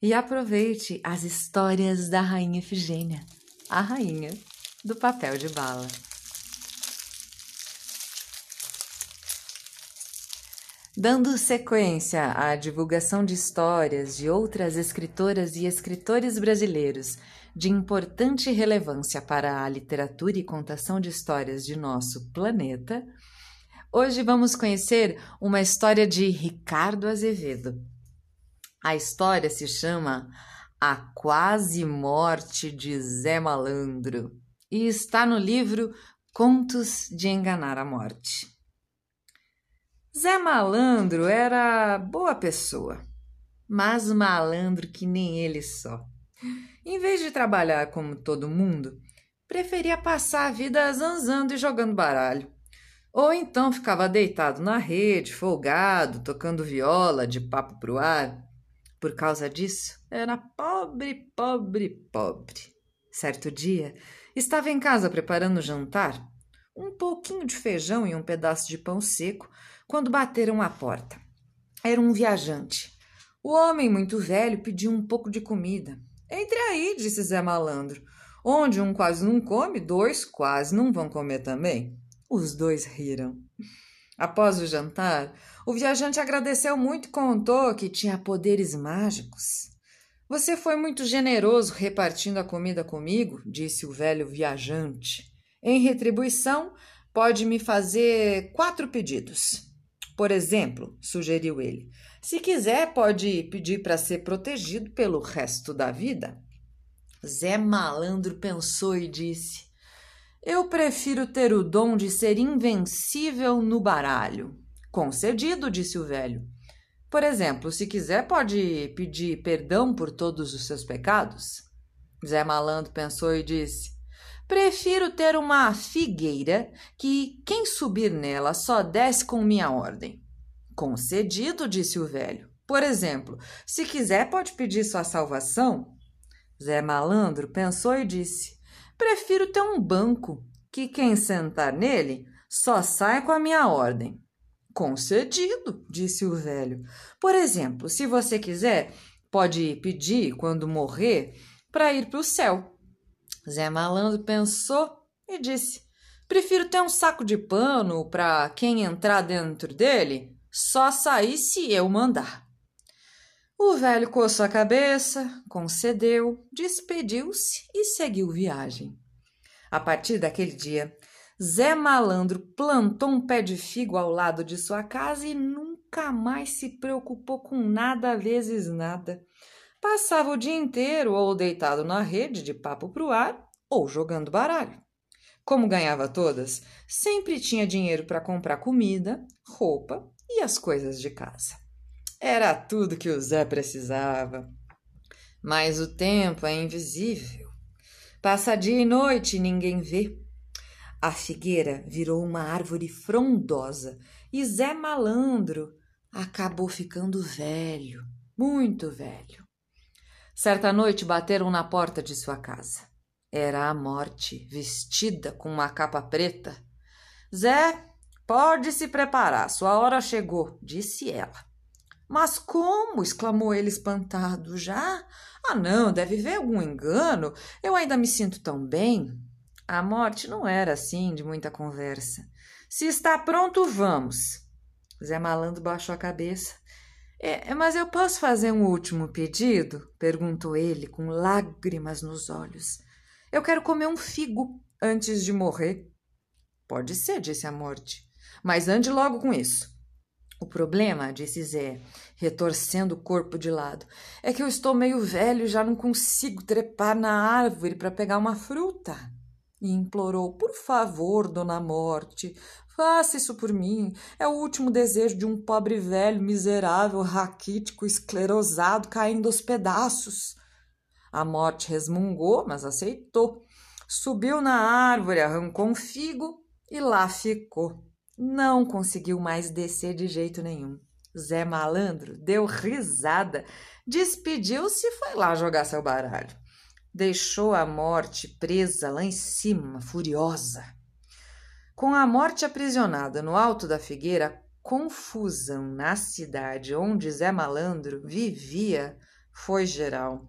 e aproveite as histórias da Rainha Efigênia, a rainha do papel de bala. Dando sequência à divulgação de histórias de outras escritoras e escritores brasileiros de importante relevância para a literatura e contação de histórias de nosso planeta, Hoje vamos conhecer uma história de Ricardo Azevedo. A história se chama A Quase Morte de Zé Malandro e está no livro Contos de Enganar a Morte. Zé Malandro era boa pessoa, mas malandro que nem ele só. Em vez de trabalhar como todo mundo, preferia passar a vida zanzando e jogando baralho. Ou então ficava deitado na rede, folgado, tocando viola de papo pro ar. Por causa disso, era pobre, pobre, pobre. Certo dia, estava em casa preparando o jantar, um pouquinho de feijão e um pedaço de pão seco, quando bateram à porta. Era um viajante. O homem, muito velho, pediu um pouco de comida. Entre aí, disse Zé Malandro. Onde um quase não come, dois quase não vão comer também. Os dois riram. Após o jantar, o viajante agradeceu muito e contou que tinha poderes mágicos. Você foi muito generoso repartindo a comida comigo, disse o velho viajante. Em retribuição, pode me fazer quatro pedidos. Por exemplo, sugeriu ele, se quiser, pode pedir para ser protegido pelo resto da vida. Zé Malandro pensou e disse: eu prefiro ter o dom de ser invencível no baralho. Concedido, disse o velho. Por exemplo, se quiser, pode pedir perdão por todos os seus pecados? Zé Malandro pensou e disse: Prefiro ter uma figueira que quem subir nela só desce com minha ordem. Concedido, disse o velho. Por exemplo, se quiser, pode pedir sua salvação? Zé Malandro pensou e disse: Prefiro ter um banco, que quem sentar nele só sai com a minha ordem. Concedido, disse o velho. Por exemplo, se você quiser, pode pedir, quando morrer, para ir para o céu. Zé Malandro pensou e disse: Prefiro ter um saco de pano para quem entrar dentro dele só sair se eu mandar. O velho coçou a cabeça, concedeu, despediu-se e seguiu viagem. A partir daquele dia, Zé Malandro plantou um pé de figo ao lado de sua casa e nunca mais se preocupou com nada vezes nada. Passava o dia inteiro ou deitado na rede de papo pro ar ou jogando baralho. Como ganhava todas, sempre tinha dinheiro para comprar comida, roupa e as coisas de casa. Era tudo que o Zé precisava. Mas o tempo é invisível. Passa dia e noite e ninguém vê. A figueira virou uma árvore frondosa e Zé Malandro acabou ficando velho, muito velho. Certa noite bateram na porta de sua casa. Era a morte, vestida com uma capa preta. Zé, pode se preparar, sua hora chegou, disse ela. Mas como? exclamou ele espantado. Já? Ah, não, deve ver algum engano. Eu ainda me sinto tão bem. A morte não era assim de muita conversa. Se está pronto, vamos. Zé Malandro baixou a cabeça. É, mas eu posso fazer um último pedido? perguntou ele, com lágrimas nos olhos. Eu quero comer um figo antes de morrer. Pode ser, disse a morte. Mas ande logo com isso. O problema, disse Zé, retorcendo o corpo de lado, é que eu estou meio velho e já não consigo trepar na árvore para pegar uma fruta. e implorou: Por favor, dona Morte, faça isso por mim. É o último desejo de um pobre velho, miserável, raquítico, esclerosado, caindo aos pedaços. A morte resmungou, mas aceitou. Subiu na árvore, arrancou um figo e lá ficou. Não conseguiu mais descer de jeito nenhum. Zé Malandro deu risada, despediu-se e foi lá jogar seu baralho. Deixou a morte presa lá em cima, furiosa. Com a morte aprisionada no alto da figueira, confusão na cidade onde Zé Malandro vivia foi geral.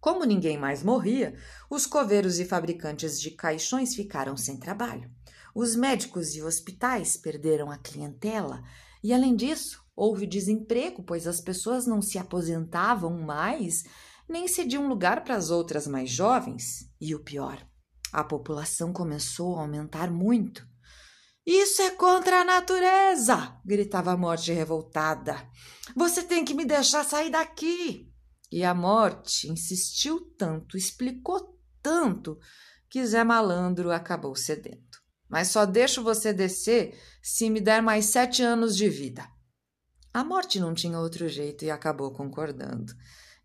Como ninguém mais morria, os coveiros e fabricantes de caixões ficaram sem trabalho. Os médicos e hospitais perderam a clientela e, além disso, houve desemprego, pois as pessoas não se aposentavam mais nem cediam lugar para as outras mais jovens. E o pior, a população começou a aumentar muito. Isso é contra a natureza! gritava a morte revoltada. Você tem que me deixar sair daqui! E a morte insistiu tanto, explicou tanto, que Zé Malandro acabou cedendo. Mas só deixo você descer se me der mais sete anos de vida. A morte não tinha outro jeito e acabou concordando.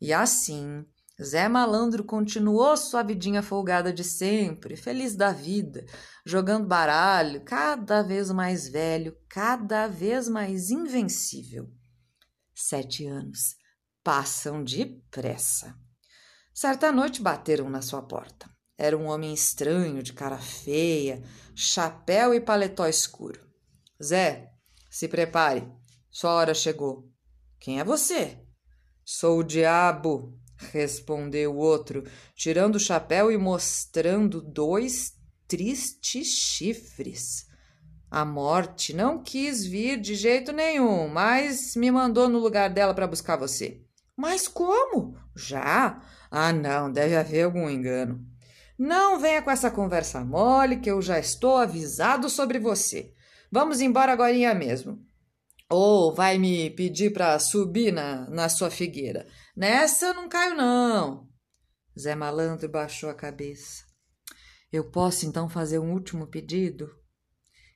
E assim, Zé Malandro continuou sua vidinha folgada de sempre, feliz da vida, jogando baralho, cada vez mais velho, cada vez mais invencível. Sete anos passam depressa. Certa noite bateram na sua porta. Era um homem estranho, de cara feia, chapéu e paletó escuro. Zé, se prepare, sua hora chegou. Quem é você? Sou o diabo, respondeu o outro, tirando o chapéu e mostrando dois tristes chifres. A morte não quis vir de jeito nenhum, mas me mandou no lugar dela para buscar você. Mas como? Já? Ah, não, deve haver algum engano. Não venha com essa conversa mole que eu já estou avisado sobre você. Vamos embora agora mesmo. Ou vai me pedir para subir na, na sua figueira. Nessa eu não caio, não. Zé Malandro baixou a cabeça. Eu posso então fazer um último pedido?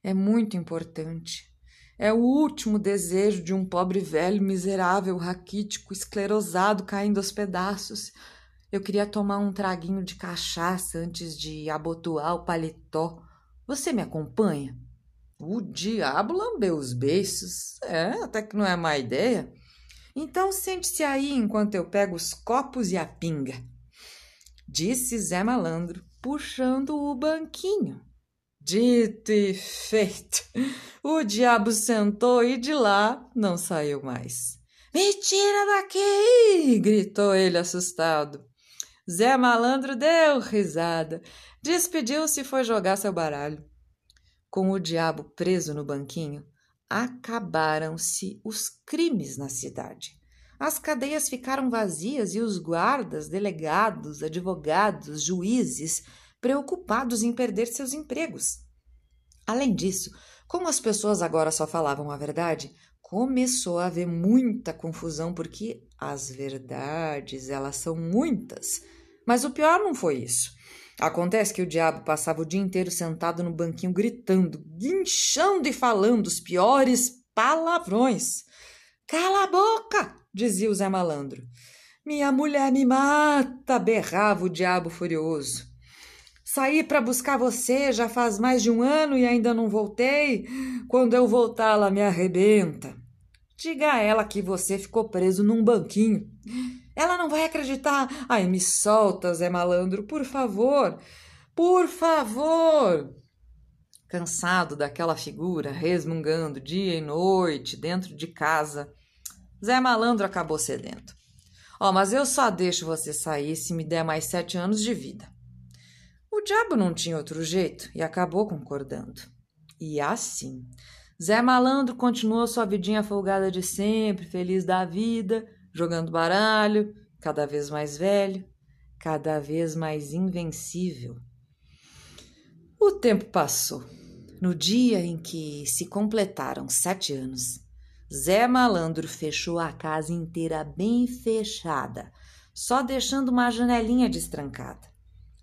É muito importante. É o último desejo de um pobre velho miserável, raquítico, esclerosado, caindo aos pedaços. Eu queria tomar um traguinho de cachaça antes de abotoar o paletó. Você me acompanha? O diabo lambeu os beiços. É, até que não é má ideia. Então sente-se aí enquanto eu pego os copos e a pinga. Disse Zé Malandro, puxando o banquinho. Dito e feito. O diabo sentou e de lá não saiu mais. Me tira daqui! gritou ele assustado. Zé Malandro deu risada, despediu-se e foi jogar seu baralho. Com o diabo preso no banquinho, acabaram-se os crimes na cidade. As cadeias ficaram vazias e os guardas, delegados, advogados, juízes preocupados em perder seus empregos. Além disso, como as pessoas agora só falavam a verdade, começou a haver muita confusão porque as verdades, elas são muitas. Mas o pior não foi isso. Acontece que o diabo passava o dia inteiro sentado no banquinho gritando, guinchando e falando os piores palavrões. Cala a boca! dizia o Zé Malandro. Minha mulher me mata! berrava o diabo furioso. Saí para buscar você já faz mais de um ano e ainda não voltei. Quando eu voltar, ela me arrebenta. Diga a ela que você ficou preso num banquinho. Ela não vai acreditar. Ai, me solta, Zé Malandro, por favor. Por favor. Cansado daquela figura, resmungando dia e noite dentro de casa, Zé Malandro acabou cedendo. Ó, oh, mas eu só deixo você sair se me der mais sete anos de vida. O diabo não tinha outro jeito e acabou concordando. E assim, Zé Malandro continuou sua vidinha folgada de sempre, feliz da vida, jogando baralho, cada vez mais velho, cada vez mais invencível. O tempo passou. No dia em que se completaram sete anos, Zé Malandro fechou a casa inteira bem fechada, só deixando uma janelinha destrancada.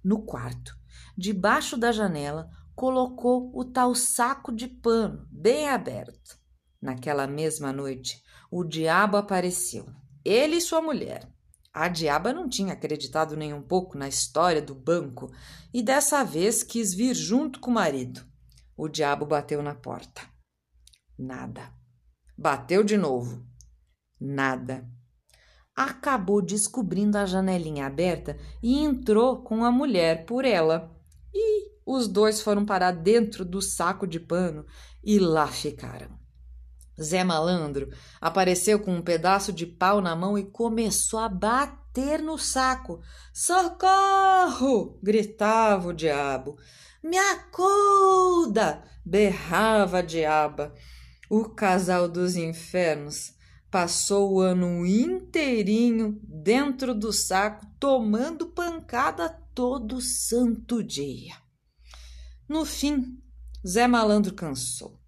No quarto, debaixo da janela, colocou o tal saco de pano bem aberto. Naquela mesma noite, o diabo apareceu, ele e sua mulher. A diaba não tinha acreditado nem um pouco na história do banco e dessa vez quis vir junto com o marido. O diabo bateu na porta. Nada. Bateu de novo. Nada. Acabou descobrindo a janelinha aberta e entrou com a mulher por ela. Os dois foram parar dentro do saco de pano e lá ficaram. Zé Malandro apareceu com um pedaço de pau na mão e começou a bater no saco. Socorro! gritava o diabo. Me acuda! berrava a diaba. O casal dos infernos passou o ano inteirinho dentro do saco, tomando pancada todo santo dia. No fim, Zé Malandro cansou.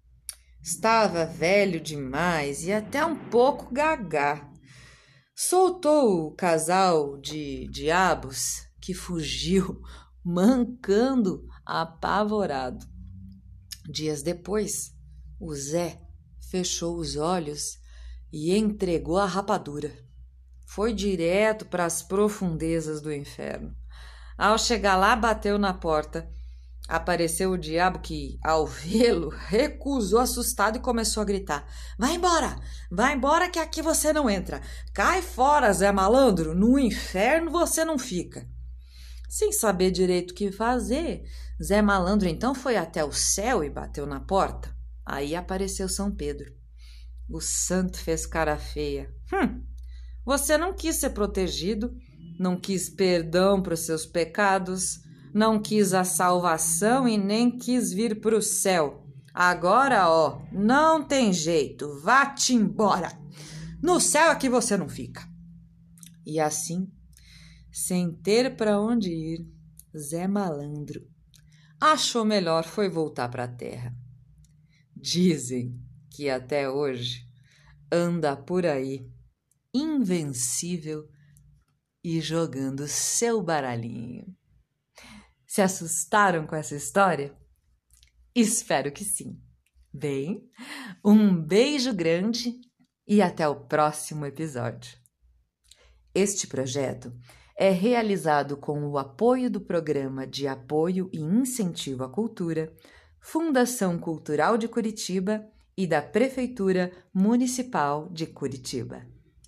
Estava velho demais e até um pouco gagá. Soltou o casal de diabos que fugiu, mancando apavorado. Dias depois, o Zé fechou os olhos e entregou a rapadura. Foi direto para as profundezas do inferno. Ao chegar lá, bateu na porta Apareceu o diabo que, ao vê-lo, recusou assustado e começou a gritar: Vai embora! Vai embora que aqui você não entra! Cai fora, Zé Malandro! No inferno você não fica! Sem saber direito o que fazer, Zé Malandro então foi até o céu e bateu na porta. Aí apareceu São Pedro. O santo fez cara feia. Hum, você não quis ser protegido, não quis perdão para os seus pecados não quis a salvação e nem quis vir para o céu. Agora, ó, não tem jeito, vá-te embora. No céu aqui você não fica. E assim, sem ter para onde ir, Zé Malandro achou melhor foi voltar para a terra. Dizem que até hoje anda por aí, invencível e jogando seu baralhinho. Se assustaram com essa história? Espero que sim. Bem, um beijo grande e até o próximo episódio. Este projeto é realizado com o apoio do Programa de Apoio e Incentivo à Cultura, Fundação Cultural de Curitiba e da Prefeitura Municipal de Curitiba.